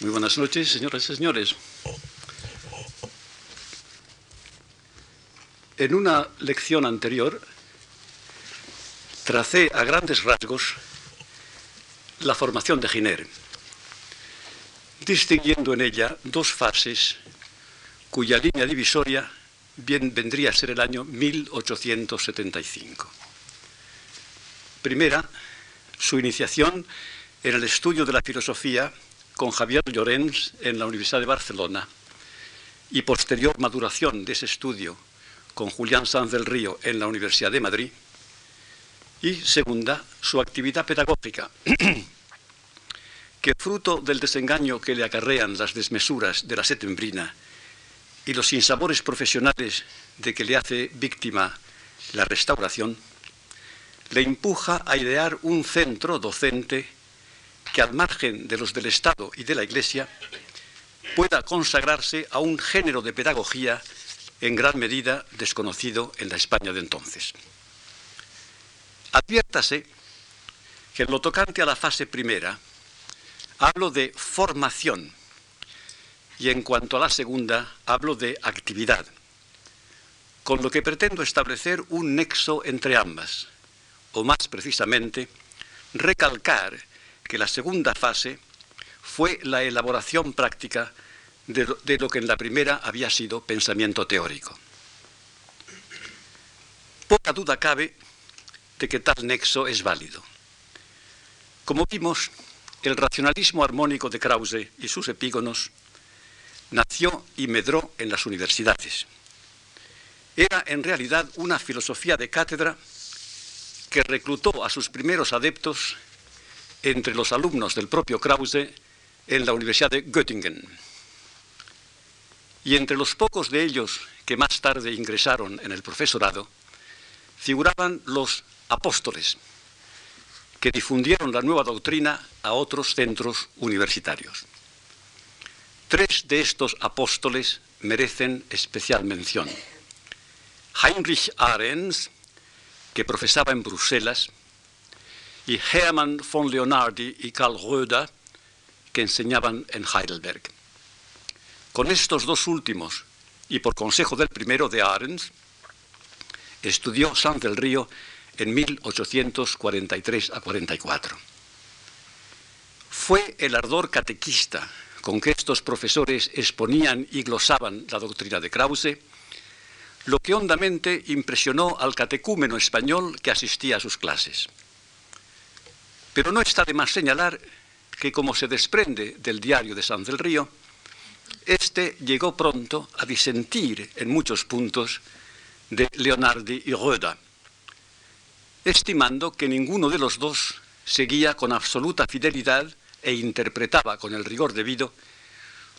Muy buenas noches, señoras y señores. En una lección anterior tracé a grandes rasgos la formación de Giner, distinguiendo en ella dos fases cuya línea divisoria bien vendría a ser el año 1875. Primera, su iniciación en el estudio de la filosofía con Javier Llorens en la Universidad de Barcelona y posterior maduración de ese estudio con Julián Sanz del Río en la Universidad de Madrid. Y segunda, su actividad pedagógica, que fruto del desengaño que le acarrean las desmesuras de la setembrina y los sinsabores profesionales de que le hace víctima la restauración, le empuja a idear un centro docente que al margen de los del Estado y de la Iglesia pueda consagrarse a un género de pedagogía en gran medida desconocido en la España de entonces. Adviértase que en lo tocante a la fase primera hablo de formación y en cuanto a la segunda hablo de actividad, con lo que pretendo establecer un nexo entre ambas, o más precisamente, recalcar que la segunda fase fue la elaboración práctica de lo, que en la primera había sido pensamiento teórico. Poca duda cabe de que tal nexo es válido. Como vimos, el racionalismo armónico de Krause y sus epígonos nació y medró en las universidades. Era en realidad una filosofía de cátedra que reclutó a sus primeros adeptos entre los alumnos del propio Krause en la Universidad de Göttingen. Y entre los pocos de ellos que más tarde ingresaron en el profesorado, figuraban los apóstoles, que difundieron la nueva doctrina a otros centros universitarios. Tres de estos apóstoles merecen especial mención. Heinrich Ahrens, que profesaba en Bruselas, y Hermann von Leonardi y Karl Röder, que enseñaban en Heidelberg. Con estos dos últimos, y por consejo del primero de Ahrens, estudió San del Río en 1843 a 44. Fue el ardor catequista con que estos profesores exponían y glosaban la doctrina de Krause, lo que hondamente impresionó al catecúmeno español que asistía a sus clases. Pero no está de más señalar que, como se desprende del diario de San del Río, este llegó pronto a disentir en muchos puntos de Leonardi y Röda, estimando que ninguno de los dos seguía con absoluta fidelidad e interpretaba con el rigor debido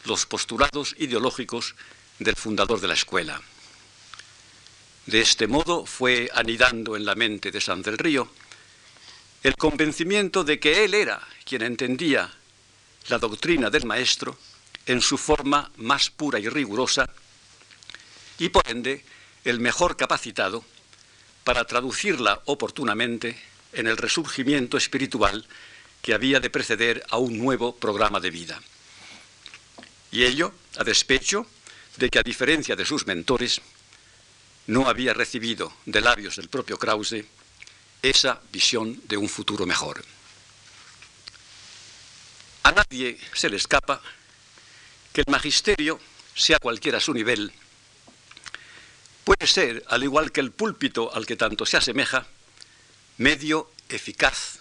los postulados ideológicos del fundador de la escuela. De este modo fue anidando en la mente de San del Río el convencimiento de que él era quien entendía la doctrina del maestro en su forma más pura y rigurosa y por ende el mejor capacitado para traducirla oportunamente en el resurgimiento espiritual que había de preceder a un nuevo programa de vida. Y ello a despecho de que, a diferencia de sus mentores, no había recibido de labios del propio Krause esa visión de un futuro mejor. A nadie se le escapa que el magisterio, sea cualquiera su nivel, puede ser, al igual que el púlpito al que tanto se asemeja, medio eficaz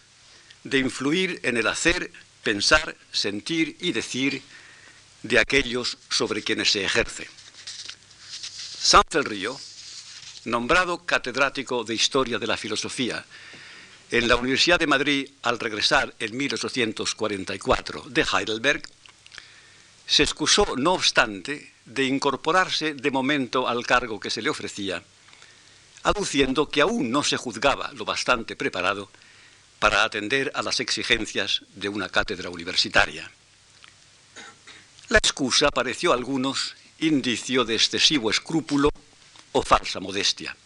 de influir en el hacer, pensar, sentir y decir de aquellos sobre quienes se ejerce. Sanz del Río nombrado catedrático de Historia de la Filosofía en la Universidad de Madrid al regresar en 1844 de Heidelberg, se excusó, no obstante, de incorporarse de momento al cargo que se le ofrecía, aduciendo que aún no se juzgaba lo bastante preparado para atender a las exigencias de una cátedra universitaria. La excusa pareció a algunos indicio de excesivo escrúpulo falsa modestia.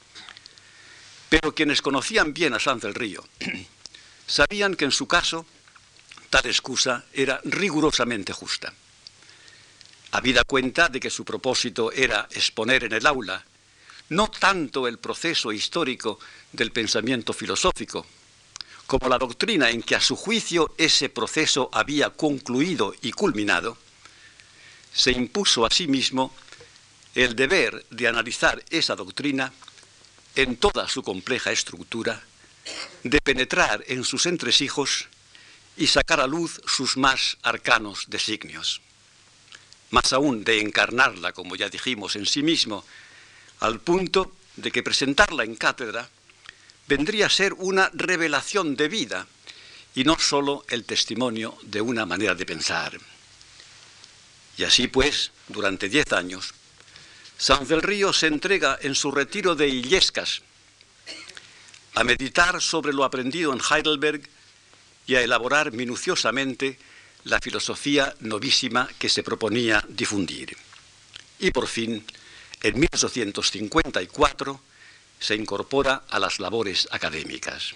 Pero quienes conocían bien a Sanz del Río sabían que en su caso tal excusa era rigurosamente justa. Habida cuenta de que su propósito era exponer en el aula no tanto el proceso histórico del pensamiento filosófico, como la doctrina en que a su juicio ese proceso había concluido y culminado, se impuso a sí mismo el deber de analizar esa doctrina en toda su compleja estructura, de penetrar en sus entresijos y sacar a luz sus más arcanos designios. Más aún de encarnarla, como ya dijimos, en sí mismo, al punto de que presentarla en cátedra vendría a ser una revelación de vida y no sólo el testimonio de una manera de pensar. Y así pues, durante diez años, San del se entrega en su retiro de Illescas a meditar sobre lo aprendido en Heidelberg y a elaborar minuciosamente la filosofía novísima que se proponía difundir. Y por fin, en 1854, se incorpora a las labores académicas.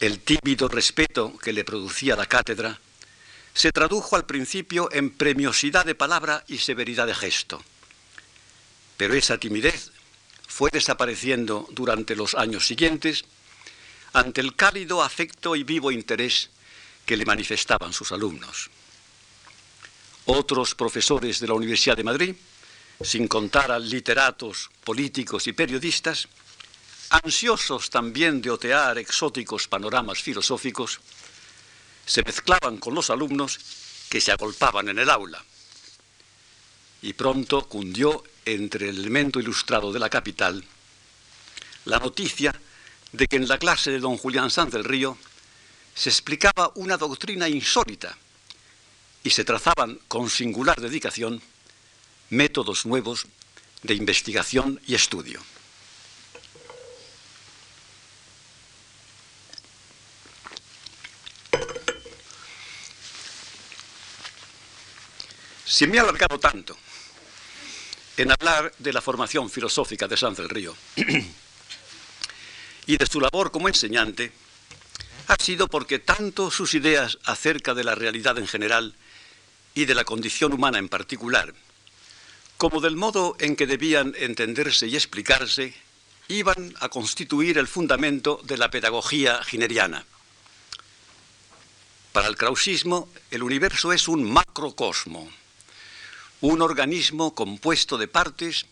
El tímido respeto que le producía la cátedra se tradujo al principio en premiosidad de palabra y severidad de gesto. Pero esa timidez fue desapareciendo durante los años siguientes ante el cálido afecto y vivo interés que le manifestaban sus alumnos. Otros profesores de la Universidad de Madrid, sin contar a literatos, políticos y periodistas, ansiosos también de otear exóticos panoramas filosóficos, se mezclaban con los alumnos que se agolpaban en el aula. Y pronto cundió entre el elemento ilustrado de la capital la noticia de que en la clase de don Julián Sanz del Río se explicaba una doctrina insólita y se trazaban con singular dedicación métodos nuevos de investigación y estudio. Si me he alargado tanto en hablar de la formación filosófica de Sanz del Río y de su labor como enseñante, ha sido porque tanto sus ideas acerca de la realidad en general y de la condición humana en particular, como del modo en que debían entenderse y explicarse, iban a constituir el fundamento de la pedagogía gineriana. Para el krausismo, el universo es un macrocosmo, un organismo compuesto de partes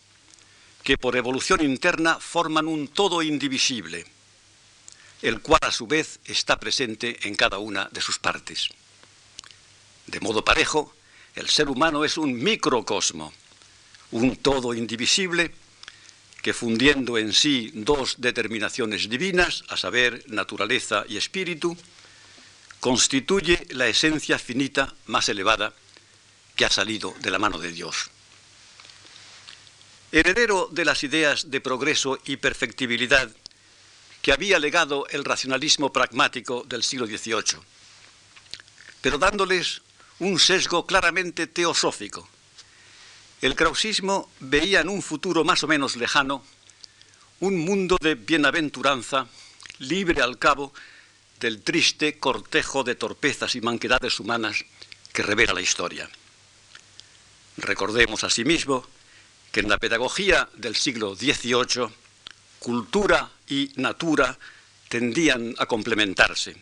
que por evolución interna forman un todo indivisible, el cual a su vez está presente en cada una de sus partes. De modo parejo, el ser humano es un microcosmo, un todo indivisible que fundiendo en sí dos determinaciones divinas, a saber, naturaleza y espíritu, constituye la esencia finita más elevada que ha salido de la mano de Dios. Heredero de las ideas de progreso y perfectibilidad que había legado el racionalismo pragmático del siglo XVIII, pero dándoles un sesgo claramente teosófico. El krausismo veía en un futuro más o menos lejano un mundo de bienaventuranza libre al cabo del triste cortejo de torpezas y manquedades humanas que revela la historia. Recordemos asimismo que en la pedagogía del siglo XVIII, cultura y natura tendían a complementarse,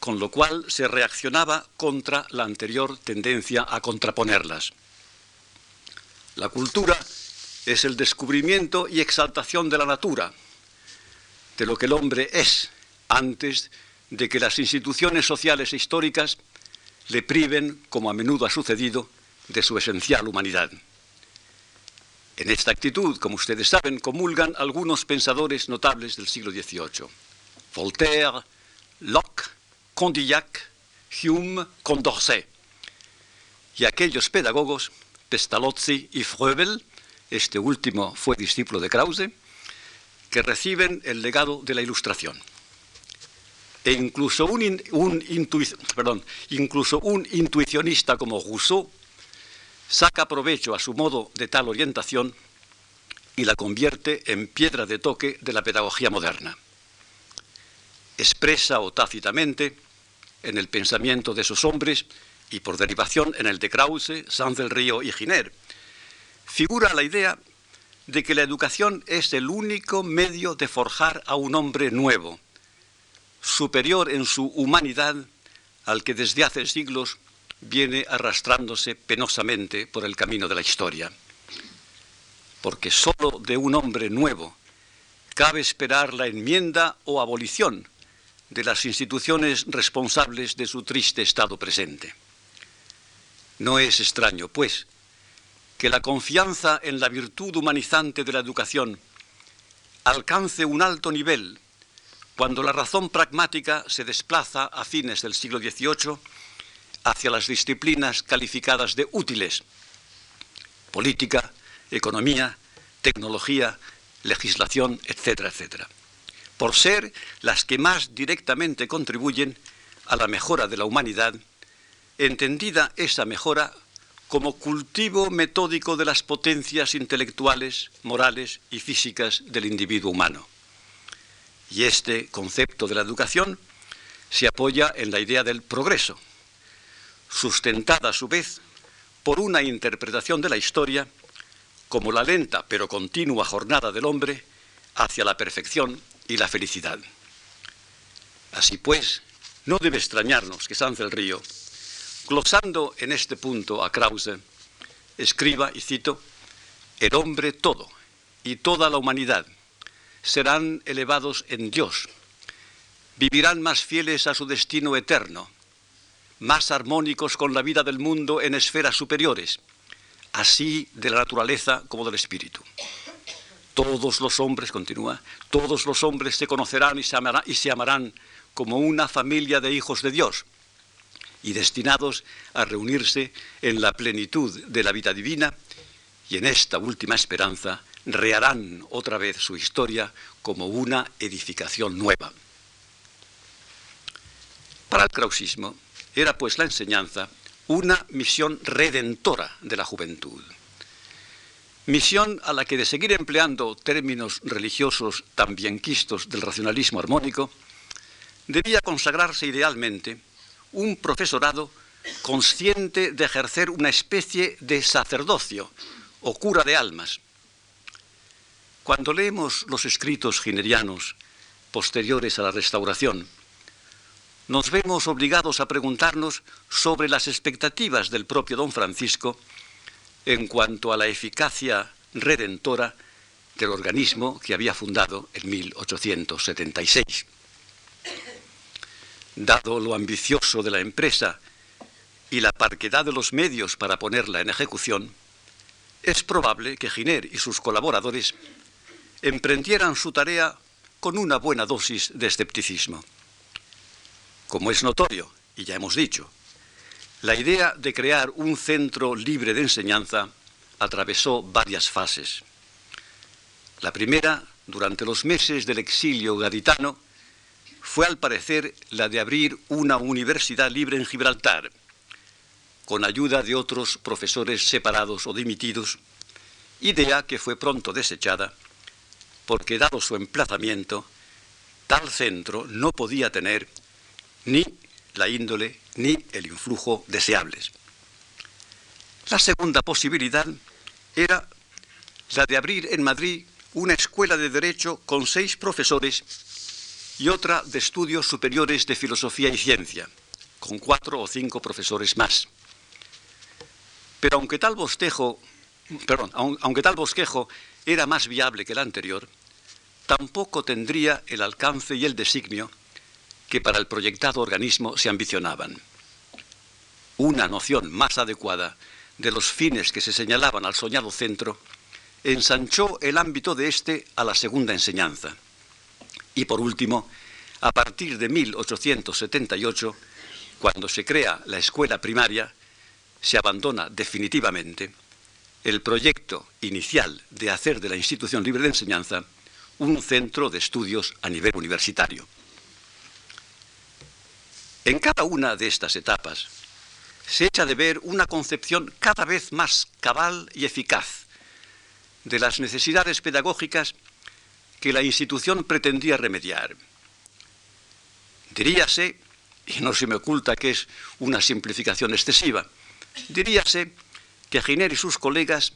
con lo cual se reaccionaba contra la anterior tendencia a contraponerlas. La cultura es el descubrimiento y exaltación de la natura, de lo que el hombre es, antes de que las instituciones sociales e históricas le priven, como a menudo ha sucedido, de su esencial humanidad. En esta actitud, como ustedes saben, comulgan algunos pensadores notables del siglo XVIII. Voltaire, Locke, Condillac, Hume, Condorcet. Y aquellos pedagogos, Pestalozzi y Froebel, este último fue discípulo de Krause, que reciben el legado de la Ilustración. E incluso un, perdón, incluso un intuicionista como Rousseau saca provecho a su modo de tal orientación y la convierte en piedra de toque de la pedagogía moderna. Expresa o tácitamente en el pensamiento de esos hombres y por derivación en el de Krause, Sanz del Río y Giner, figura la idea de que la educación es el único medio de forjar a un hombre nuevo, superior en su humanidad al que desde hace siglos viene arrastrándose penosamente por el camino de la historia. Porque sólo de un hombre nuevo cabe esperar la enmienda o abolición de las instituciones responsables de su triste estado presente. No es extraño, pues, que la confianza en la virtud humanizante de la educación alcance un alto nivel cuando la razón pragmática se desplaza a fines del siglo XVIII hacia las disciplinas calificadas de útiles, política, economía, tecnología, legislación, etcétera, etcétera, por ser las que más directamente contribuyen a la mejora de la humanidad, entendida esa mejora como cultivo metódico de las potencias intelectuales, morales y físicas del individuo humano. Y este concepto de la educación se apoya en la idea del progreso, sustentada a su vez por una interpretación de la historia como la lenta pero continua jornada del hombre hacia la perfección y la felicidad. Así pues, no debe extrañarnos que Sanz del Río Glosando en este punto a Krause, escriba, y cito, el hombre todo y toda la humanidad serán elevados en Dios, vivirán más fieles a su destino eterno, más armónicos con la vida del mundo en esferas superiores, así de la naturaleza como del espíritu. Todos los hombres, continúa, todos los hombres se conocerán y se, amarán, y se amarán como una familia de hijos de Dios y destinados a reunirse en la plenitud de la vida divina y en esta última esperanza reharán otra vez su historia como una edificación nueva. Para el krausismo era pues la enseñanza una misión redentora de la juventud. Misión a la que de seguir empleando términos religiosos tan bienquistos del racionalismo armónico, debía consagrarse idealmente un profesorado consciente de ejercer una especie de sacerdocio o cura de almas. Cuando leemos los escritos ginerianos posteriores a la restauración, nos vemos obligados a preguntarnos sobre las expectativas del propio don Francisco en cuanto a la eficacia redentora del organismo que había fundado en 1876 dado lo ambicioso de la empresa y la parquedad de los medios para ponerla en ejecución, es probable que Giner y sus colaboradores emprendieran su tarea con una buena dosis de escepticismo. Como es notorio, y ya hemos dicho, la idea de crear un centro libre de enseñanza atravesó varias fases. La primera, durante los meses del exilio gaditano, fue al parecer la de abrir una universidad libre en Gibraltar, con ayuda de otros profesores separados o dimitidos, idea que fue pronto desechada, porque dado su emplazamiento, tal centro no podía tener ni la índole ni el influjo deseables. La segunda posibilidad era la de abrir en Madrid una escuela de derecho con seis profesores y otra de estudios superiores de filosofía y ciencia, con cuatro o cinco profesores más. Pero aunque tal bosquejo, perdón, aunque tal bosquejo era más viable que el anterior, tampoco tendría el alcance y el designio que para el proyectado organismo se ambicionaban. Una noción más adecuada de los fines que se señalaban al soñado centro ensanchó el ámbito de éste a la segunda enseñanza y por último, a partir de 1878, cuando se crea la escuela primaria, se abandona definitivamente el proyecto inicial de hacer de la institución libre de enseñanza un centro de estudios a nivel universitario. En cada una de estas etapas se echa de ver una concepción cada vez más cabal y eficaz de las necesidades pedagógicas que la institución pretendía remediar. Diríase, y no se me oculta que es una simplificación excesiva. Diríase que Giner y sus colegas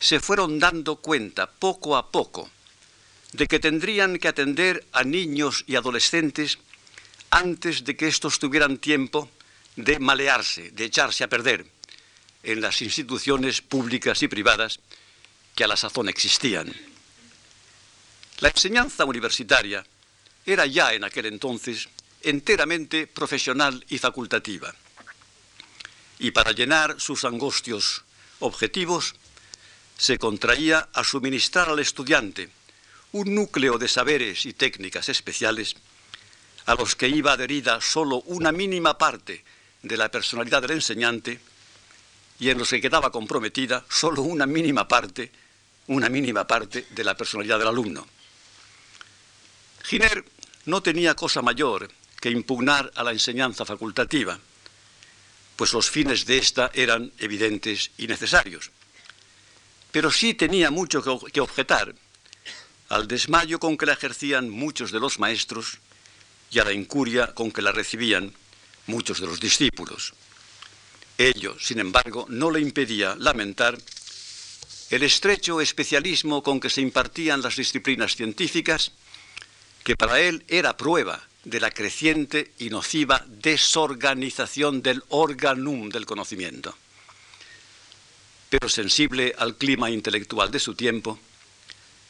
se fueron dando cuenta poco a poco de que tendrían que atender a niños y adolescentes antes de que estos tuvieran tiempo de malearse, de echarse a perder en las instituciones públicas y privadas que a la sazón existían. La enseñanza universitaria era ya en aquel entonces enteramente profesional y facultativa. Y para llenar sus angustios objetivos, se contraía a suministrar al estudiante un núcleo de saberes y técnicas especiales a los que iba adherida solo una mínima parte de la personalidad del enseñante y en los que quedaba comprometida solo una mínima parte, una mínima parte de la personalidad del alumno. Giner no tenía cosa mayor que impugnar a la enseñanza facultativa, pues los fines de ésta eran evidentes y necesarios. Pero sí tenía mucho que objetar al desmayo con que la ejercían muchos de los maestros y a la incuria con que la recibían muchos de los discípulos. Ello, sin embargo, no le impedía lamentar el estrecho especialismo con que se impartían las disciplinas científicas, que para él era prueba de la creciente y nociva desorganización del organum del conocimiento. Pero sensible al clima intelectual de su tiempo,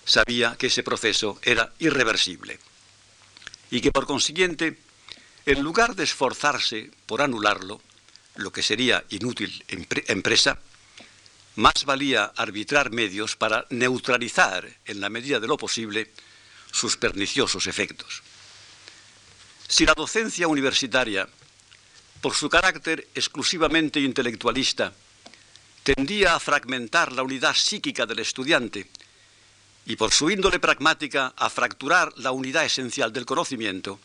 sabía que ese proceso era irreversible y que por consiguiente, en lugar de esforzarse por anularlo, lo que sería inútil empresa, más valía arbitrar medios para neutralizar, en la medida de lo posible, sus perniciosos efectos. Si la docencia universitaria, por su carácter exclusivamente intelectualista, tendía a fragmentar la unidad psíquica del estudiante y por su índole pragmática a fracturar la unidad esencial del conocimiento,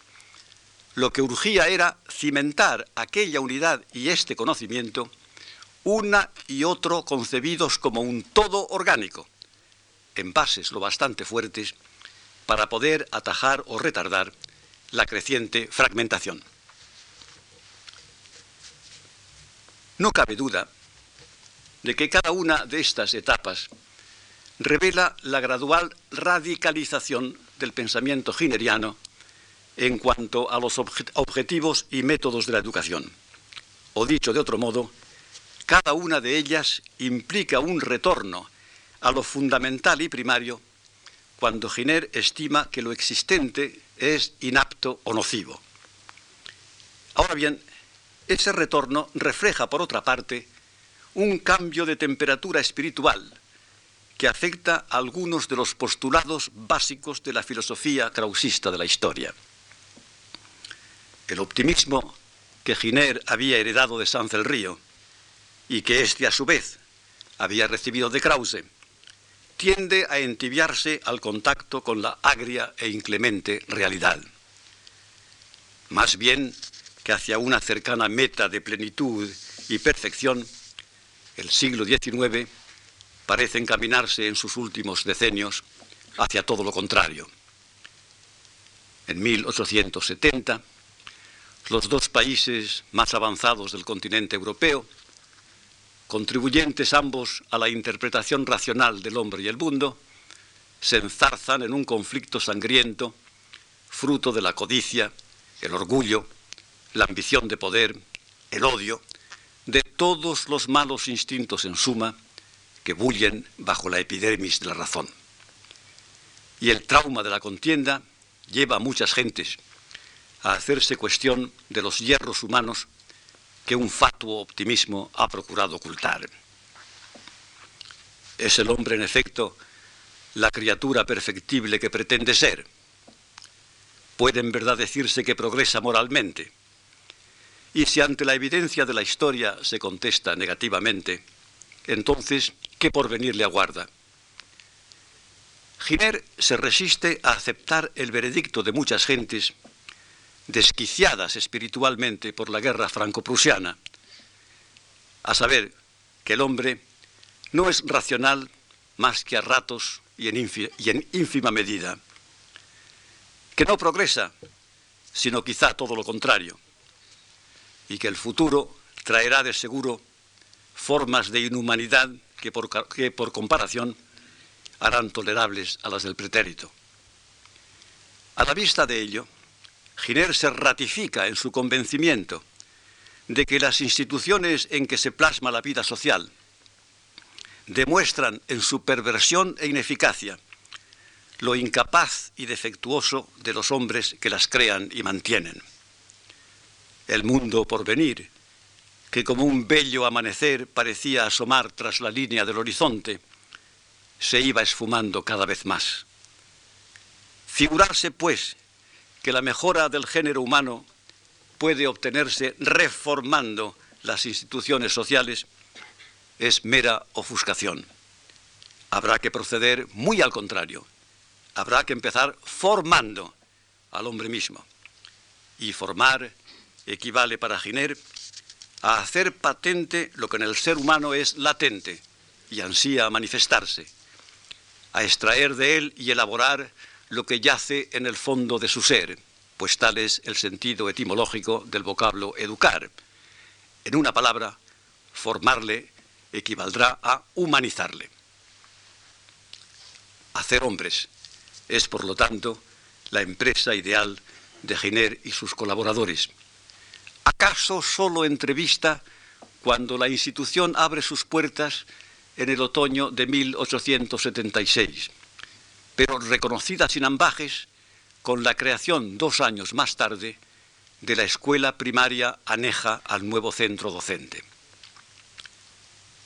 lo que urgía era cimentar aquella unidad y este conocimiento, una y otro concebidos como un todo orgánico, en bases lo bastante fuertes para poder atajar o retardar la creciente fragmentación. No cabe duda de que cada una de estas etapas revela la gradual radicalización del pensamiento gineriano en cuanto a los objetivos y métodos de la educación. O dicho de otro modo, cada una de ellas implica un retorno a lo fundamental y primario cuando Giner estima que lo existente es inapto o nocivo. Ahora bien, ese retorno refleja, por otra parte, un cambio de temperatura espiritual que afecta a algunos de los postulados básicos de la filosofía krausista de la historia. El optimismo que Giner había heredado de Sanz el Río y que éste a su vez había recibido de Krause, tiende a entibiarse al contacto con la agria e inclemente realidad. Más bien que hacia una cercana meta de plenitud y perfección, el siglo XIX parece encaminarse en sus últimos decenios hacia todo lo contrario. En 1870, los dos países más avanzados del continente europeo, contribuyentes ambos a la interpretación racional del hombre y el mundo, se enzarzan en un conflicto sangriento, fruto de la codicia, el orgullo, la ambición de poder, el odio, de todos los malos instintos en suma, que bullen bajo la epidermis de la razón. Y el trauma de la contienda lleva a muchas gentes a hacerse cuestión de los hierros humanos que un fatuo optimismo ha procurado ocultar. ¿Es el hombre, en efecto, la criatura perfectible que pretende ser? ¿Puede en verdad decirse que progresa moralmente? Y si ante la evidencia de la historia se contesta negativamente, entonces, ¿qué porvenir le aguarda? Giner se resiste a aceptar el veredicto de muchas gentes desquiciadas espiritualmente por la guerra franco-prusiana, a saber que el hombre no es racional más que a ratos y en, y en ínfima medida, que no progresa, sino quizá todo lo contrario, y que el futuro traerá de seguro formas de inhumanidad que por, que por comparación harán tolerables a las del pretérito. A la vista de ello, Giner se ratifica en su convencimiento de que las instituciones en que se plasma la vida social demuestran en su perversión e ineficacia lo incapaz y defectuoso de los hombres que las crean y mantienen. El mundo por venir, que como un bello amanecer parecía asomar tras la línea del horizonte, se iba esfumando cada vez más. Figurarse, pues, que la mejora del género humano puede obtenerse reformando las instituciones sociales es mera ofuscación. Habrá que proceder muy al contrario. Habrá que empezar formando al hombre mismo. Y formar equivale para Giner a hacer patente lo que en el ser humano es latente y ansía manifestarse, a extraer de él y elaborar lo que yace en el fondo de su ser, pues tal es el sentido etimológico del vocablo educar. En una palabra, formarle equivaldrá a humanizarle. Hacer hombres es, por lo tanto, la empresa ideal de Giner y sus colaboradores. ¿Acaso solo entrevista cuando la institución abre sus puertas en el otoño de 1876, pero reconocida sin ambajes con la creación dos años más tarde de la escuela primaria aneja al nuevo centro docente.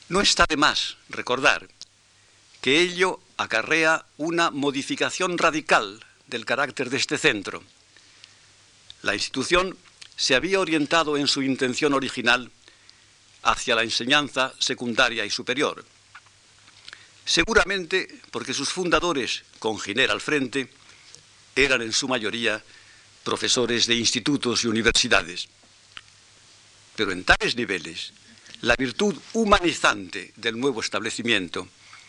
No está de más recordar que ello acarrea una modificación radical del carácter de este centro. La institución se había orientado en su intención original hacia la enseñanza secundaria y superior. Seguramente porque sus fundadores, con Giner al frente, eran en su mayoría profesores de institutos y universidades. Pero en tales niveles la virtud humanizante del nuevo establecimiento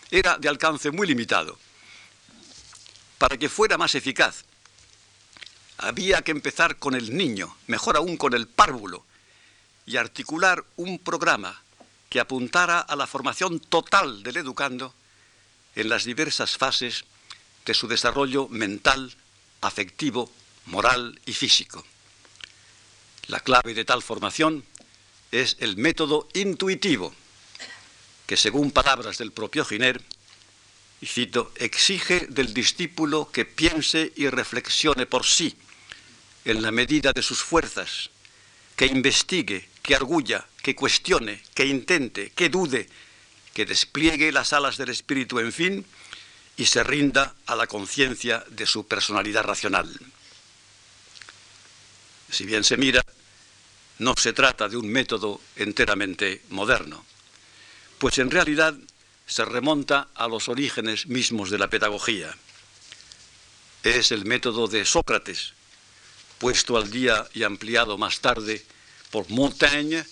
era de alcance muy limitado. Para que fuera más eficaz, había que empezar con el niño, mejor aún con el párvulo, y articular un programa que apuntara a la formación total del educando en las diversas fases de su desarrollo mental, afectivo, moral y físico. La clave de tal formación es el método intuitivo, que según palabras del propio Giner, y cito, exige del discípulo que piense y reflexione por sí, en la medida de sus fuerzas, que investigue, que arguya, que cuestione, que intente, que dude, que despliegue las alas del espíritu, en fin, y se rinda a la conciencia de su personalidad racional. Si bien se mira, no se trata de un método enteramente moderno, pues en realidad se remonta a los orígenes mismos de la pedagogía. Es el método de Sócrates, puesto al día y ampliado más tarde por Montaigne,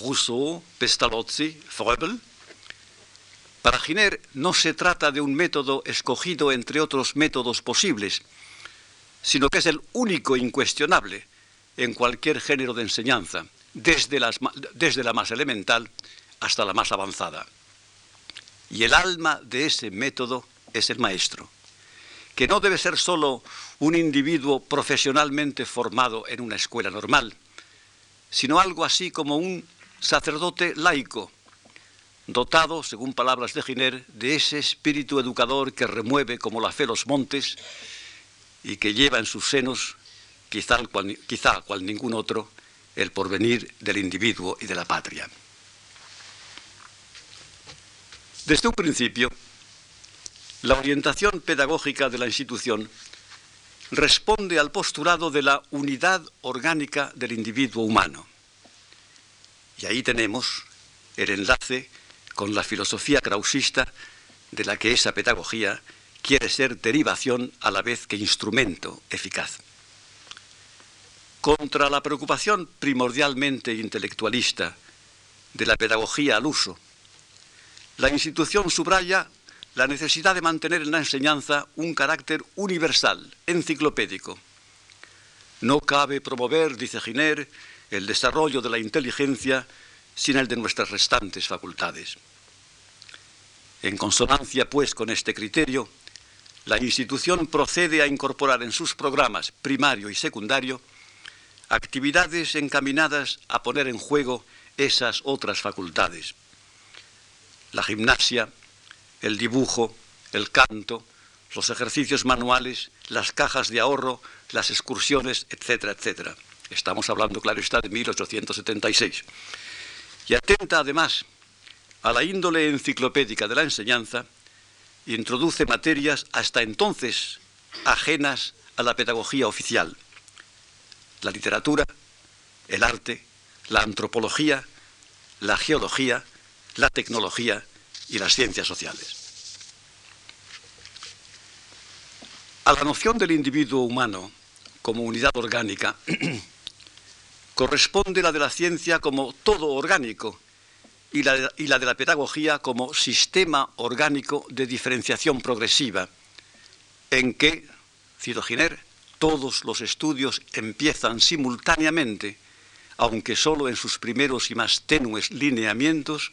Rousseau, Pestalozzi, Froebel. Para Giner no se trata de un método escogido entre otros métodos posibles, sino que es el único incuestionable en cualquier género de enseñanza, desde, desde la más elemental hasta la más avanzada. Y el alma de ese método es el maestro, que no debe ser solo un individuo profesionalmente formado en una escuela normal, sino algo así como un sacerdote laico, dotado, según palabras de Giner, de ese espíritu educador que remueve como la fe los montes y que lleva en sus senos quizá, quizá cual ningún otro, el porvenir del individuo y de la patria. Desde un principio, la orientación pedagógica de la institución responde al postulado de la unidad orgánica del individuo humano. Y ahí tenemos el enlace con la filosofía krausista de la que esa pedagogía quiere ser derivación a la vez que instrumento eficaz contra la preocupación primordialmente intelectualista de la pedagogía al uso. La institución subraya la necesidad de mantener en la enseñanza un carácter universal, enciclopédico. No cabe promover, dice Giner, el desarrollo de la inteligencia sin el de nuestras restantes facultades. En consonancia, pues, con este criterio, la institución procede a incorporar en sus programas primario y secundario actividades encaminadas a poner en juego esas otras facultades. La gimnasia, el dibujo, el canto, los ejercicios manuales, las cajas de ahorro, las excursiones, etcétera, etcétera. Estamos hablando, claro está, de 1876. Y atenta además a la índole enciclopédica de la enseñanza, introduce materias hasta entonces ajenas a la pedagogía oficial. La literatura, el arte, la antropología, la geología, la tecnología y las ciencias sociales. A la noción del individuo humano como unidad orgánica corresponde la de la ciencia como todo orgánico y la, de la pedagogía como sistema orgánico de diferenciación progresiva, en que, cito Giner, todos los estudios empiezan simultáneamente, aunque solo en sus primeros y más tenues lineamientos,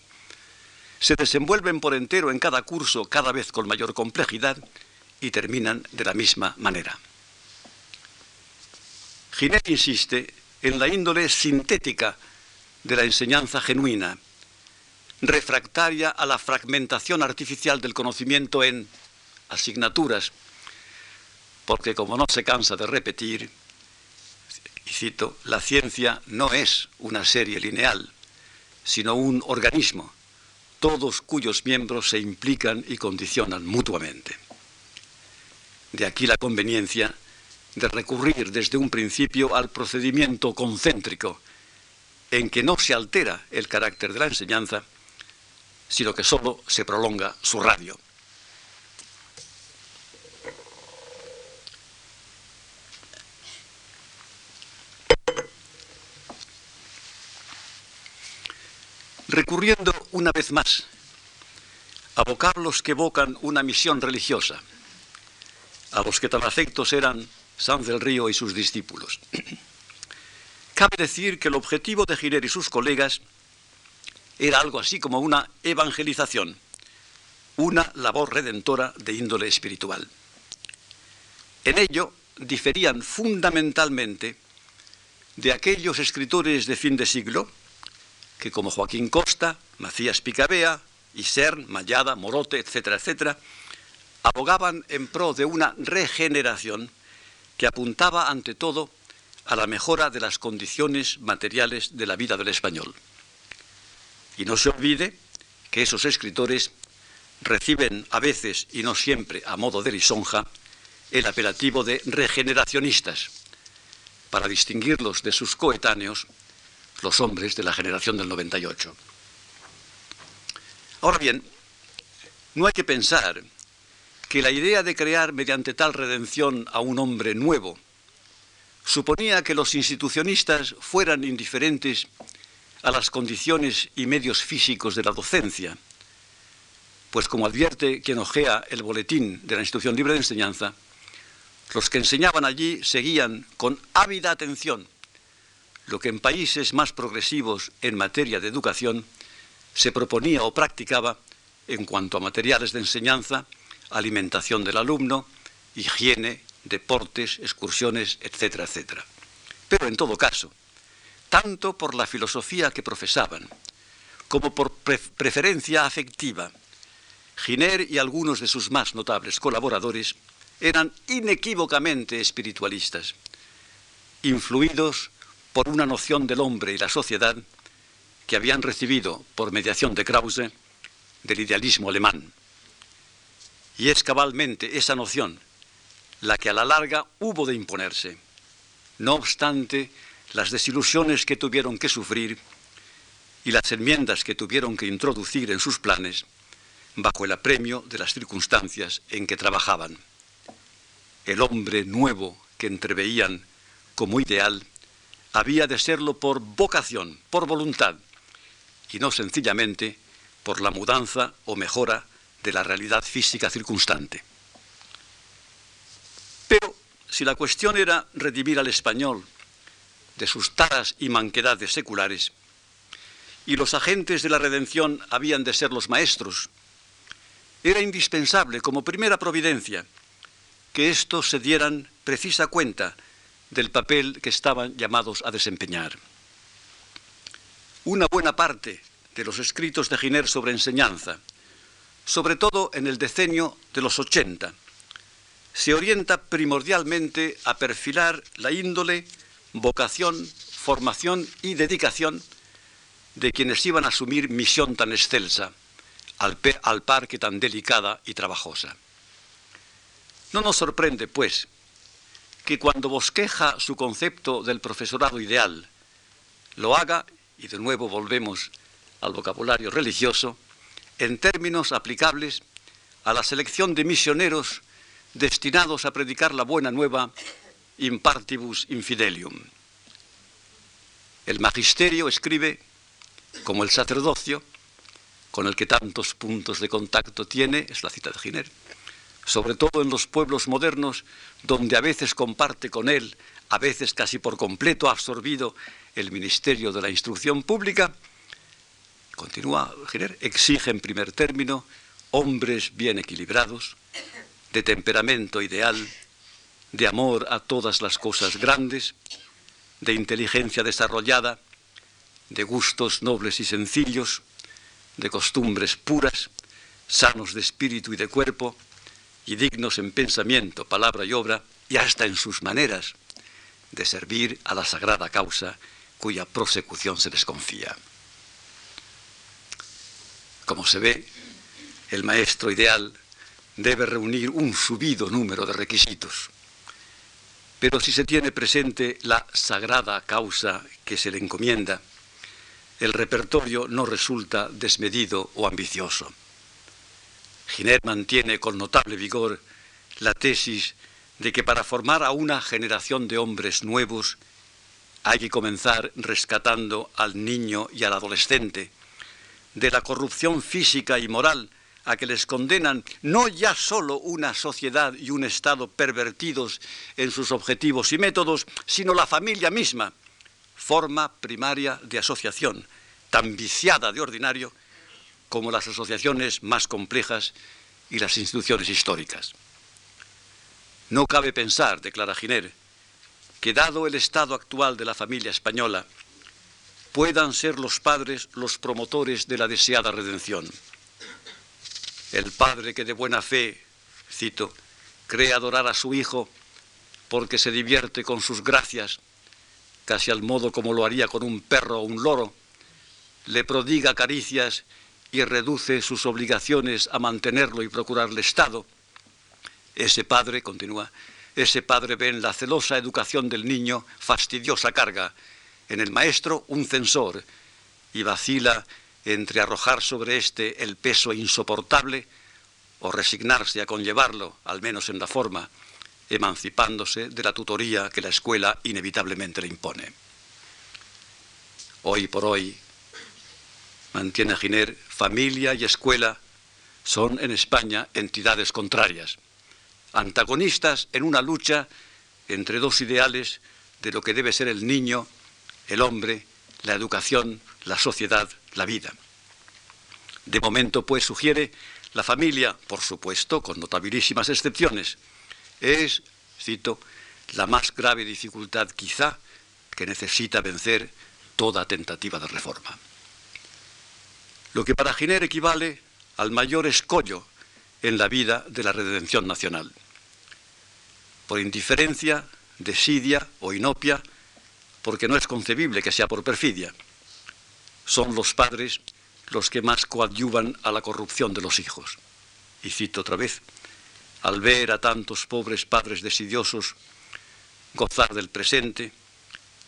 se desenvuelven por entero en cada curso cada vez con mayor complejidad y terminan de la misma manera. Giner insiste en la índole sintética de la enseñanza genuina, refractaria a la fragmentación artificial del conocimiento en asignaturas, porque como no se cansa de repetir, y cito, la ciencia no es una serie lineal, sino un organismo, todos cuyos miembros se implican y condicionan mutuamente. De aquí la conveniencia de recurrir desde un principio al procedimiento concéntrico, en que no se altera el carácter de la enseñanza, sino que solo se prolonga su radio. Recurriendo una vez más a vocablos que evocan una misión religiosa, a los que tan afectos eran Sanz del Río y sus discípulos. Cabe decir que el objetivo de Giner y sus colegas era algo así como una evangelización, una labor redentora de índole espiritual. En ello diferían fundamentalmente de aquellos escritores de fin de siglo, que como Joaquín Costa, Macías Picabea, Isern, Mayada, Morote, etcétera, etcétera, abogaban en pro de una regeneración que apuntaba ante todo a la mejora de las condiciones materiales de la vida del español. Y no se olvide que esos escritores reciben a veces y no siempre a modo de lisonja el apelativo de regeneracionistas, para distinguirlos de sus coetáneos, los hombres de la generación del 98. Ahora bien, no hay que pensar que la idea de crear mediante tal redención a un hombre nuevo suponía que los institucionistas fueran indiferentes a las condiciones y medios físicos de la docencia, pues como advierte quien ojea el boletín de la Institución Libre de Enseñanza, los que enseñaban allí seguían con ávida atención lo que en países más progresivos en materia de educación se proponía o practicaba en cuanto a materiales de enseñanza, alimentación del alumno, higiene, deportes, excursiones, etcétera, etcétera. Pero en todo caso, tanto por la filosofía que profesaban, como por preferencia afectiva, Giner y algunos de sus más notables colaboradores eran inequívocamente espiritualistas, influidos por una noción del hombre y la sociedad que habían recibido por mediación de Krause del idealismo alemán. Y es cabalmente esa noción la que a la larga hubo de imponerse. No obstante, las desilusiones que tuvieron que sufrir y las enmiendas que tuvieron que introducir en sus planes bajo el apremio de las circunstancias en que trabajaban. El hombre nuevo que entreveían como ideal había de serlo por vocación, por voluntad, y no sencillamente por la mudanza o mejora de la realidad física circunstante. Pero si la cuestión era redimir al español de sus taras y manquedades seculares, y los agentes de la redención habían de ser los maestros, era indispensable como primera providencia que éstos se dieran precisa cuenta del papel que estaban llamados a desempeñar. Una buena parte de los escritos de Giner sobre enseñanza, sobre todo en el decenio de los 80, se orienta primordialmente a perfilar la índole, vocación, formación y dedicación de quienes iban a asumir misión tan excelsa, al, al par que tan delicada y trabajosa. No nos sorprende, pues, que cuando bosqueja su concepto del profesorado ideal, lo haga, y de nuevo volvemos al vocabulario religioso, en términos aplicables a la selección de misioneros destinados a predicar la buena nueva in partibus infidelium. El magisterio escribe, como el sacerdocio, con el que tantos puntos de contacto tiene, es la cita de Giner, sobre todo en los pueblos modernos, donde a veces comparte con él, a veces casi por completo absorbido el ministerio de la instrucción pública, continúa exige en primer término hombres bien equilibrados, de temperamento ideal, de amor a todas las cosas grandes, de inteligencia desarrollada, de gustos nobles y sencillos, de costumbres puras, sanos de espíritu y de cuerpo, y dignos en pensamiento, palabra y obra, y hasta en sus maneras de servir a la sagrada causa cuya prosecución se les confía. Como se ve, el maestro ideal debe reunir un subido número de requisitos. Pero si se tiene presente la sagrada causa que se le encomienda, el repertorio no resulta desmedido o ambicioso. Giner mantiene con notable vigor la tesis de que para formar a una generación de hombres nuevos hay que comenzar rescatando al niño y al adolescente de la corrupción física y moral a que les condenan no ya solo una sociedad y un Estado pervertidos en sus objetivos y métodos, sino la familia misma, forma primaria de asociación, tan viciada de ordinario como las asociaciones más complejas y las instituciones históricas. No cabe pensar, declara Giner, que dado el estado actual de la familia española, puedan ser los padres los promotores de la deseada redención. El padre que de buena fe, cito, cree adorar a su hijo porque se divierte con sus gracias, casi al modo como lo haría con un perro o un loro, le prodiga caricias y reduce sus obligaciones a mantenerlo y procurarle Estado, ese padre, continúa, ese padre ve en la celosa educación del niño fastidiosa carga, en el maestro un censor, y vacila entre arrojar sobre éste el peso insoportable o resignarse a conllevarlo, al menos en la forma, emancipándose de la tutoría que la escuela inevitablemente le impone. Hoy por hoy, mantiene Giner, familia y escuela son en España entidades contrarias, antagonistas en una lucha entre dos ideales de lo que debe ser el niño, el hombre, la educación, la sociedad, la vida. De momento, pues, sugiere la familia, por supuesto, con notabilísimas excepciones, es, cito, la más grave dificultad quizá que necesita vencer toda tentativa de reforma lo que para Giner equivale al mayor escollo en la vida de la redención nacional. Por indiferencia, desidia o inopia, porque no es concebible que sea por perfidia. Son los padres los que más coadyuvan a la corrupción de los hijos. Y cito otra vez, al ver a tantos pobres padres desidiosos gozar del presente,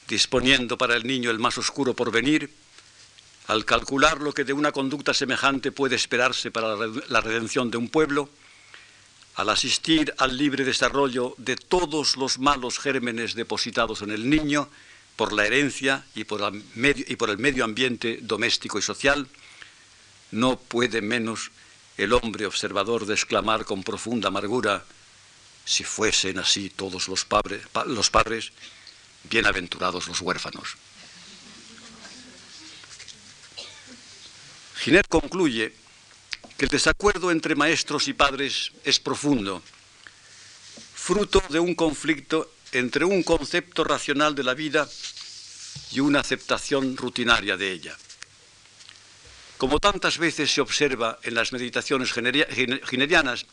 disponiendo para el niño el más oscuro porvenir, al calcular lo que de una conducta semejante puede esperarse para la redención de un pueblo, al asistir al libre desarrollo de todos los malos gérmenes depositados en el niño por la herencia y por, el medio ambiente doméstico y social, no puede menos el hombre observador de exclamar con profunda amargura, si fuesen así todos los, los padres, bienaventurados los huérfanos. Giner concluye que el desacuerdo entre maestros y padres es profundo, fruto de un conflicto entre un concepto racional de la vida y una aceptación rutinaria de ella. Como tantas veces se observa en las meditaciones ginerianas,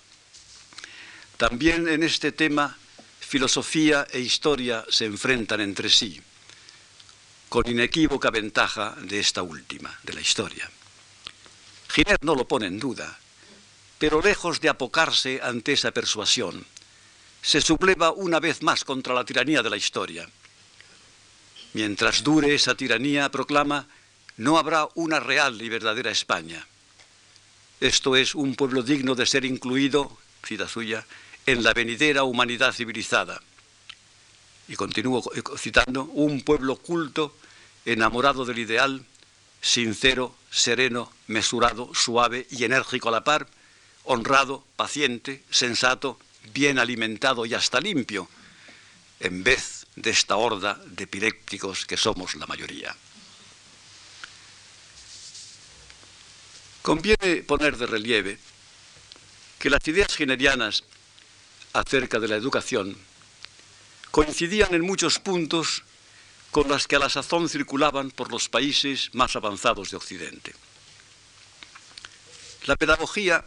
también en este tema filosofía e historia se enfrentan entre sí, con inequívoca ventaja de esta última, de la historia. Giner no lo pone en duda, pero lejos de apocarse ante esa persuasión, se subleva una vez más contra la tiranía de la historia. Mientras dure esa tiranía, proclama, no habrá una real y verdadera España. Esto es un pueblo digno de ser incluido, cita suya, en la venidera humanidad civilizada. Y continúo citando, un pueblo culto, enamorado del ideal, sincero, sereno, mesurado, suave y enérgico a la par, honrado, paciente, sensato, bien alimentado y hasta limpio, en vez de esta horda de epilépticos que somos la mayoría. Conviene poner de relieve que las ideas generianas acerca de la educación coincidían en muchos puntos con las que a la sazón circulaban por los países más avanzados de Occidente. La pedagogía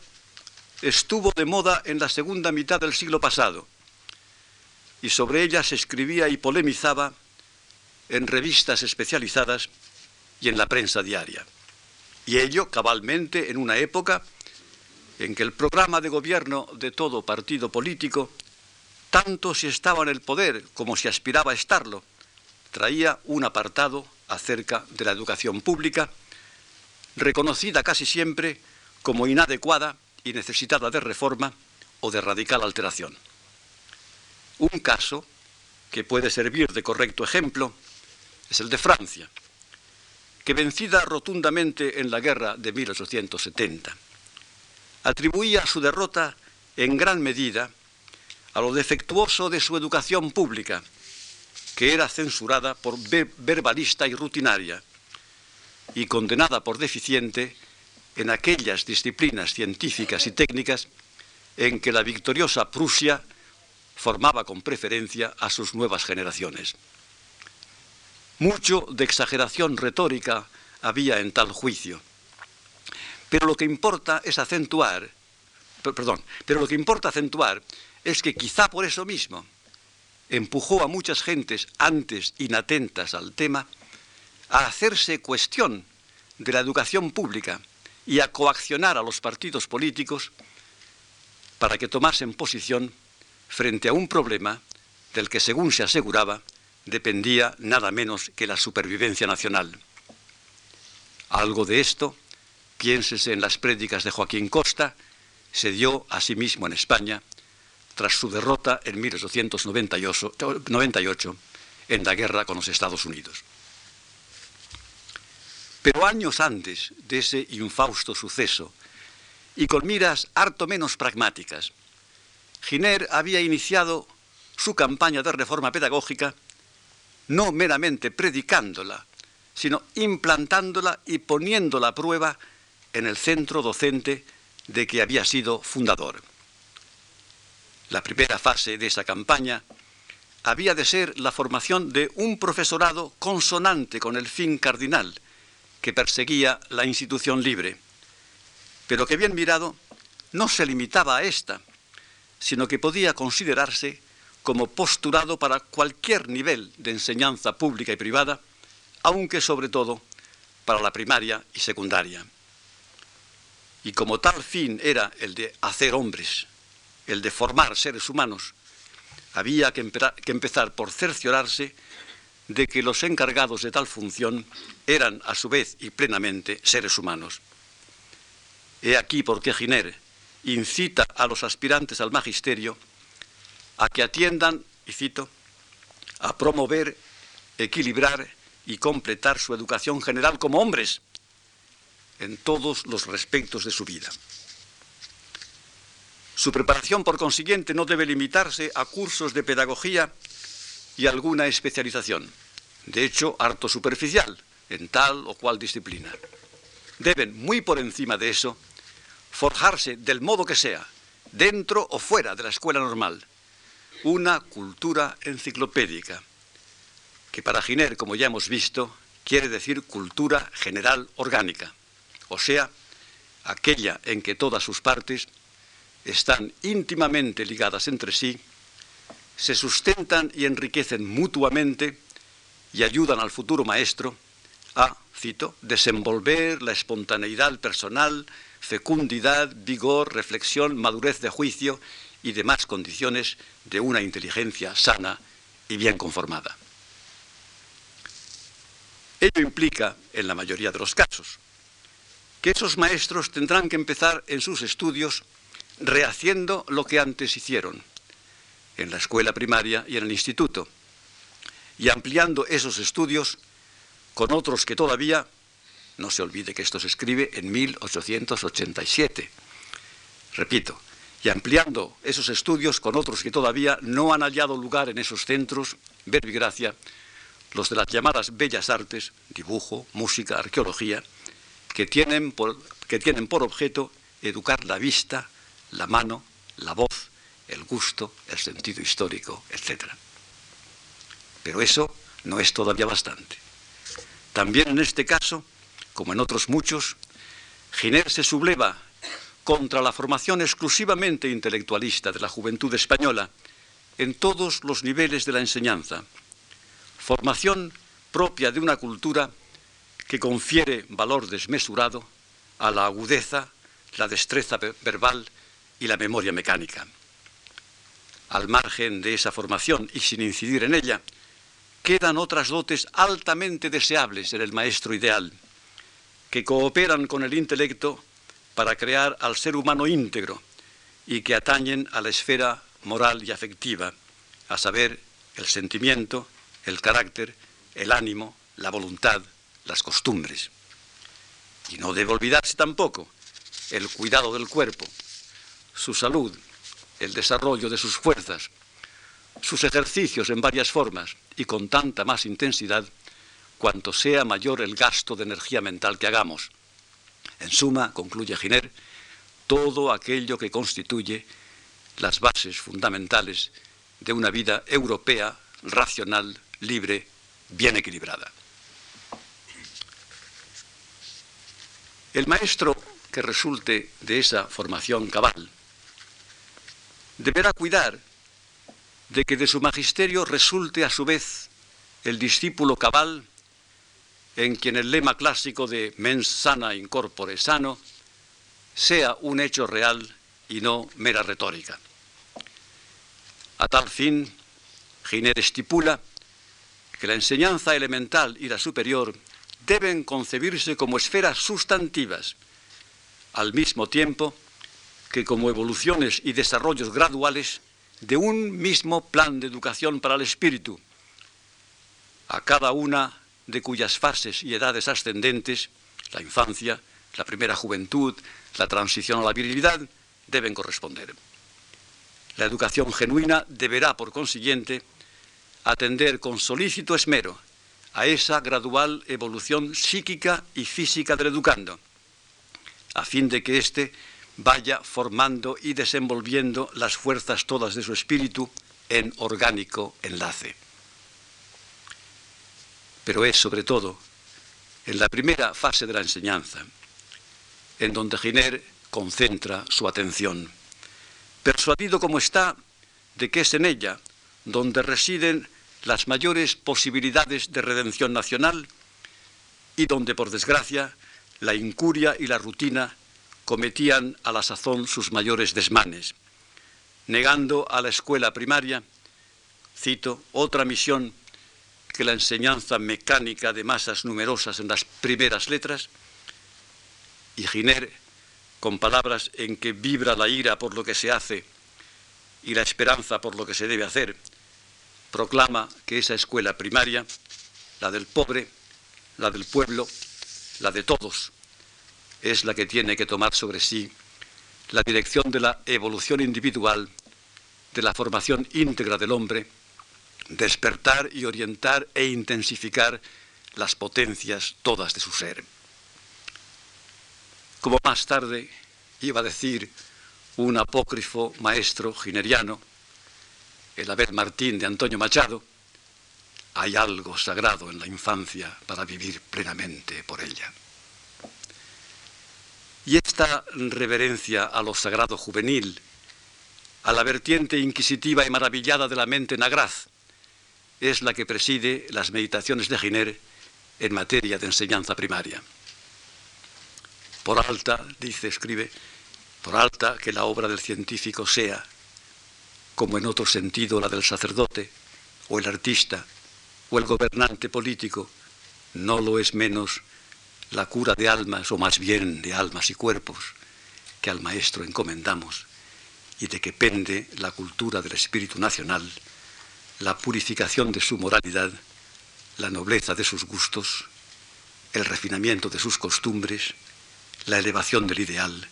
estuvo de moda en la segunda mitad del siglo pasado y sobre ella se escribía y polemizaba en revistas especializadas y en la prensa diaria. Y ello cabalmente en una época en que el programa de gobierno de todo partido político, tanto si estaba en el poder como si aspiraba a estarlo, traía un apartado acerca de la educación pública, reconocida casi siempre como inadecuada y necesitada de reforma o de radical alteración. Un caso que puede servir de correcto ejemplo es el de Francia, que vencida rotundamente en la guerra de 1870, atribuía su derrota en gran medida a lo defectuoso de su educación pública, que era censurada por verbalista y rutinaria, y condenada por deficiente en aquellas disciplinas científicas y técnicas en que la victoriosa Prusia formaba con preferencia a sus nuevas generaciones. Mucho de exageración retórica había en tal juicio pero lo que importa es acentuar, perdón, pero lo que importa acentuar es que quizá por eso mismo empujó a muchas gentes antes inatentas al tema a hacerse cuestión de la educación pública y a coaccionar a los partidos políticos para que tomasen posición frente a un problema del que, según se aseguraba, dependía nada menos que la supervivencia nacional. Algo de esto piénsese en las prédicas de Joaquín Costa, se dio a sí mismo en España tras su derrota en 1898 en la guerra con los Estados Unidos. Pero años antes de ese infausto suceso, y con miras harto menos pragmáticas, Giner había iniciado su campaña de reforma pedagógica no meramente predicándola, sino implantándola y poniéndola a prueba en el centro docente de que había sido fundador. La primera fase de esa campaña había de ser la formación de un profesorado consonante con el fin cardinal que perseguía la institución libre, pero que bien mirado no se limitaba a esta, sino que podía considerarse como postulado para cualquier nivel de enseñanza pública y privada, aunque sobre todo para la primaria y secundaria. Y como tal fin era el de hacer hombres, el de formar seres humanos, había que, empezar por cerciorarse de que los encargados de tal función eran a su vez y plenamente seres humanos. He aquí por qué Giner incita a los aspirantes al magisterio a que atiendan, y cito, a promover, equilibrar y completar su educación general como hombres, en todos los respectos de su vida. Su preparación, por consiguiente, no debe limitarse a cursos de pedagogía y alguna especialización, de hecho harto superficial, en tal o cual disciplina. Deben, muy por encima de eso, forjarse del modo que sea, dentro o fuera de la escuela normal, una cultura enciclopédica, que para Giner, como ya hemos visto, quiere decir cultura general orgánica, o sea, aquella en que todas sus partes están íntimamente ligadas entre sí, se sustentan y enriquecen mutuamente y ayudan al futuro maestro a, cito, desenvolver la espontaneidad personal, fecundidad, vigor, reflexión, madurez de juicio y demás condiciones de una inteligencia sana y bien conformada. Ello implica, en la mayoría de los casos, que esos maestros tendrán que empezar en sus estudios rehaciendo lo que antes hicieron, en la escuela primaria y en el instituto, y ampliando esos estudios con otros que todavía, no se olvide que esto se escribe en 1887, repito, y ampliando esos estudios con otros que todavía no han hallado lugar en esos centros, verbigracia, los de las llamadas bellas artes, dibujo, música, arqueología, que tienen por, que tienen por objeto educar la vista, la mano, la voz, el gusto, el sentido histórico, etc. Pero eso no es todavía bastante. También en este caso, como en otros muchos, Giner se subleva contra la formación exclusivamente intelectualista de la juventud española en todos los niveles de la enseñanza, formación propia de una cultura que confiere valor desmesurado a la agudeza, la destreza verbal y la memoria mecánica. Al margen de esa formación y sin incidir en ella, quedan otras dotes altamente deseables en el maestro ideal, que cooperan con el intelecto para crear al ser humano íntegro y que atañen a la esfera moral y afectiva, a saber, el sentimiento, el carácter, el ánimo, la voluntad, las costumbres. Y no debe olvidarse tampoco el cuidado del cuerpo, su salud, el desarrollo de sus fuerzas, sus ejercicios en varias formas y con tanta más intensidad cuanto sea mayor el gasto de energía mental que hagamos. En suma, concluye Giner, todo aquello que constituye las bases fundamentales de una vida europea racional, libre, bien equilibrada. El maestro que resulte de esa formación cabal deberá cuidar de que de su magisterio resulte a su vez el discípulo cabal en quien el lema clásico de mens sana incorpore sano sea un hecho real y no mera retórica. A tal fin, Giner estipula que la enseñanza elemental y la superior deben concebirse como esferas sustantivas, al mismo tiempo que como evoluciones y desarrollos graduales de un mismo plan de educación para el espíritu, a cada una de cuyas fases y edades ascendentes, la infancia, la primera juventud, la transición a la virilidad, deben corresponder. La educación genuina deberá, por consiguiente, atender con solícito esmero a esa gradual evolución psíquica y física del educando, a fin de que éste vaya formando y desenvolviendo las fuerzas todas de su espíritu en orgánico enlace. Pero es sobre todo en la primera fase de la enseñanza en donde Giner concentra su atención, persuadido como está de que es en ella donde residen las mayores posibilidades de redención nacional y donde, por desgracia, la incuria y la rutina cometían a la sazón sus mayores desmanes, negando a la escuela primaria, cito, otra misión que la enseñanza mecánica de masas numerosas en las primeras letras, y Giner, con palabras en que vibra la ira por lo que se hace y la esperanza por lo que se debe hacer, proclama que esa escuela primaria, la del pobre, la del pueblo, la de todos, es la que tiene que tomar sobre sí la dirección de la evolución individual, de la formación íntegra del hombre, despertar y orientar e intensificar las potencias todas de su ser. Como más tarde iba a decir un apócrifo maestro gineriano, el Abel Martín de Antonio Machado, hay algo sagrado en la infancia para vivir plenamente por ella. Y esta reverencia a lo sagrado juvenil, a la vertiente inquisitiva y maravillada de la mente nagraz, es la que preside las meditaciones de Giner en materia de enseñanza primaria. Por alta, dice, escribe, por alta que la obra del científico sea, como en otro sentido la del sacerdote, o el artista, o el gobernante político, no lo es menos la cura de almas, o más bien de almas y cuerpos, que al maestro encomendamos, y de que pende la cultura del espíritu nacional, la purificación de su moralidad, la nobleza de sus gustos, el refinamiento de sus costumbres, la elevación del ideal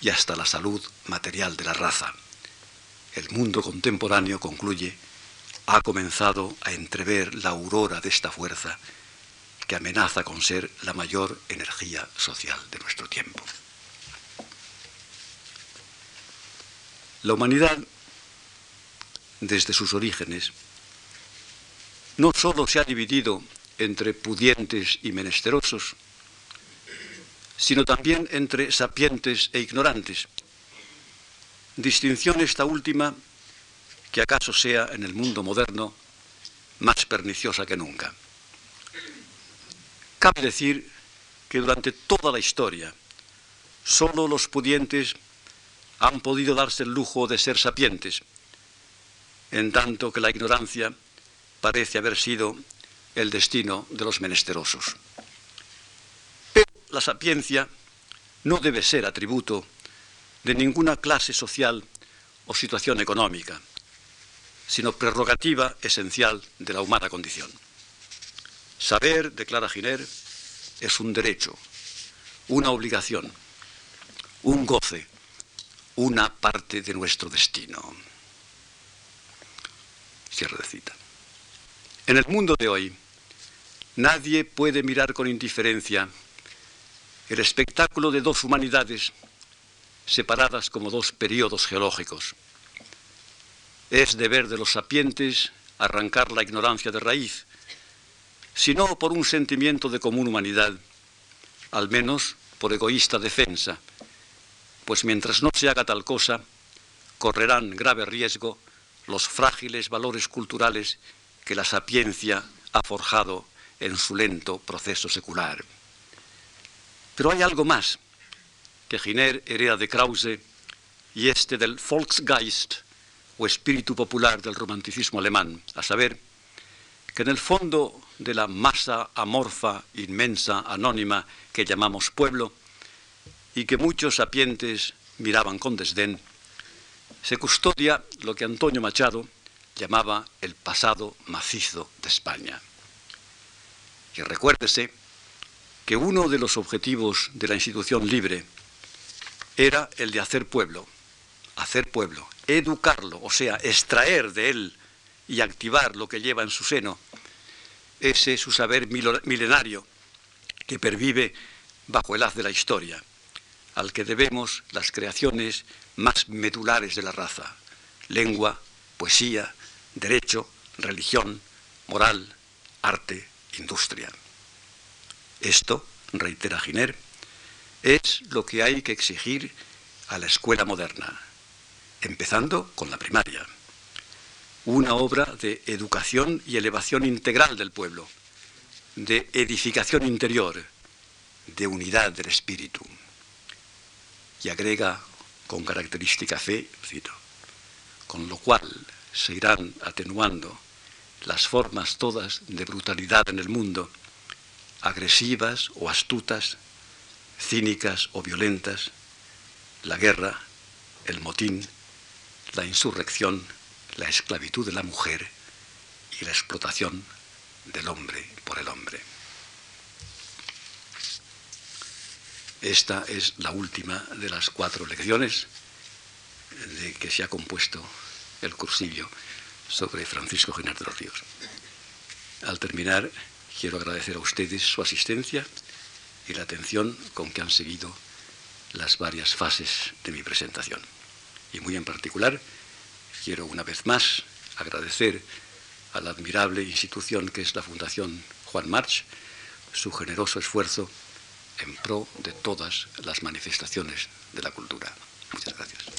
y hasta la salud material de la raza. El mundo contemporáneo, concluye, ha comenzado a entrever la aurora de esta fuerza que amenaza con ser la mayor energía social de nuestro tiempo. La humanidad, desde sus orígenes, no sólo se ha dividido entre pudientes y menesterosos, sino también entre sapientes e ignorantes. Distinción esta última que acaso sea en el mundo moderno más perniciosa que nunca. Cabe decir que durante toda la historia solo los pudientes han podido darse el lujo de ser sapientes, en tanto que la ignorancia parece haber sido el destino de los menesterosos. Pero la sapiencia no debe ser atributo de ninguna clase social o situación económica, sino prerrogativa esencial de la humana condición. Saber, declara Giner, es un derecho, una obligación, un goce, una parte de nuestro destino. Cierre de cita. En el mundo de hoy, nadie puede mirar con indiferencia el espectáculo de dos humanidades separadas como dos periodos geológicos. Es deber de los sapientes arrancar la ignorancia de raíz, sino por un sentimiento de común humanidad, al menos por egoísta defensa, pues mientras no se haga tal cosa, correrán grave riesgo los frágiles valores culturales que la sapiencia ha forjado en su lento proceso secular. Pero hay algo más que Giner hereda de Krause y este del Volksgeist, o espíritu popular del romanticismo alemán, a saber, que en el fondo de la masa amorfa, inmensa, anónima que llamamos pueblo, y que muchos sapientes miraban con desdén, se custodia lo que Antonio Machado llamaba el pasado macizo de España. Y recuérdese que uno de los objetivos de la institución libre era el de hacer pueblo, hacer pueblo, educarlo, o sea, extraer de él y activar lo que lleva en su seno, ese su saber milenario que pervive bajo el haz de la historia, al que debemos las creaciones más medulares de la raza, lengua, poesía, derecho, religión, moral, arte, industria. Esto, reitera Giner, es lo que hay que exigir a la escuela moderna, empezando con la primaria. Una obra de educación y elevación integral del pueblo, de edificación interior, de unidad del espíritu. Y agrega con característica fe, cito, con lo cual se irán atenuando las formas todas de brutalidad en el mundo, agresivas o astutas, cínicas o violentas, la guerra, el motín, la insurrección, la esclavitud de la mujer y la explotación del hombre por el hombre. Esta es la última de las cuatro lecciones de que se ha compuesto el cursillo sobre Francisco Giner de los Ríos. Al terminar, quiero agradecer a ustedes su asistencia y la atención con que han seguido las varias fases de mi presentación. Y muy en particular, quiero una vez más agradecer a la admirable institución que es la Fundación Juan March su generoso esfuerzo en pro de todas las manifestaciones de la cultura. Muchas gracias.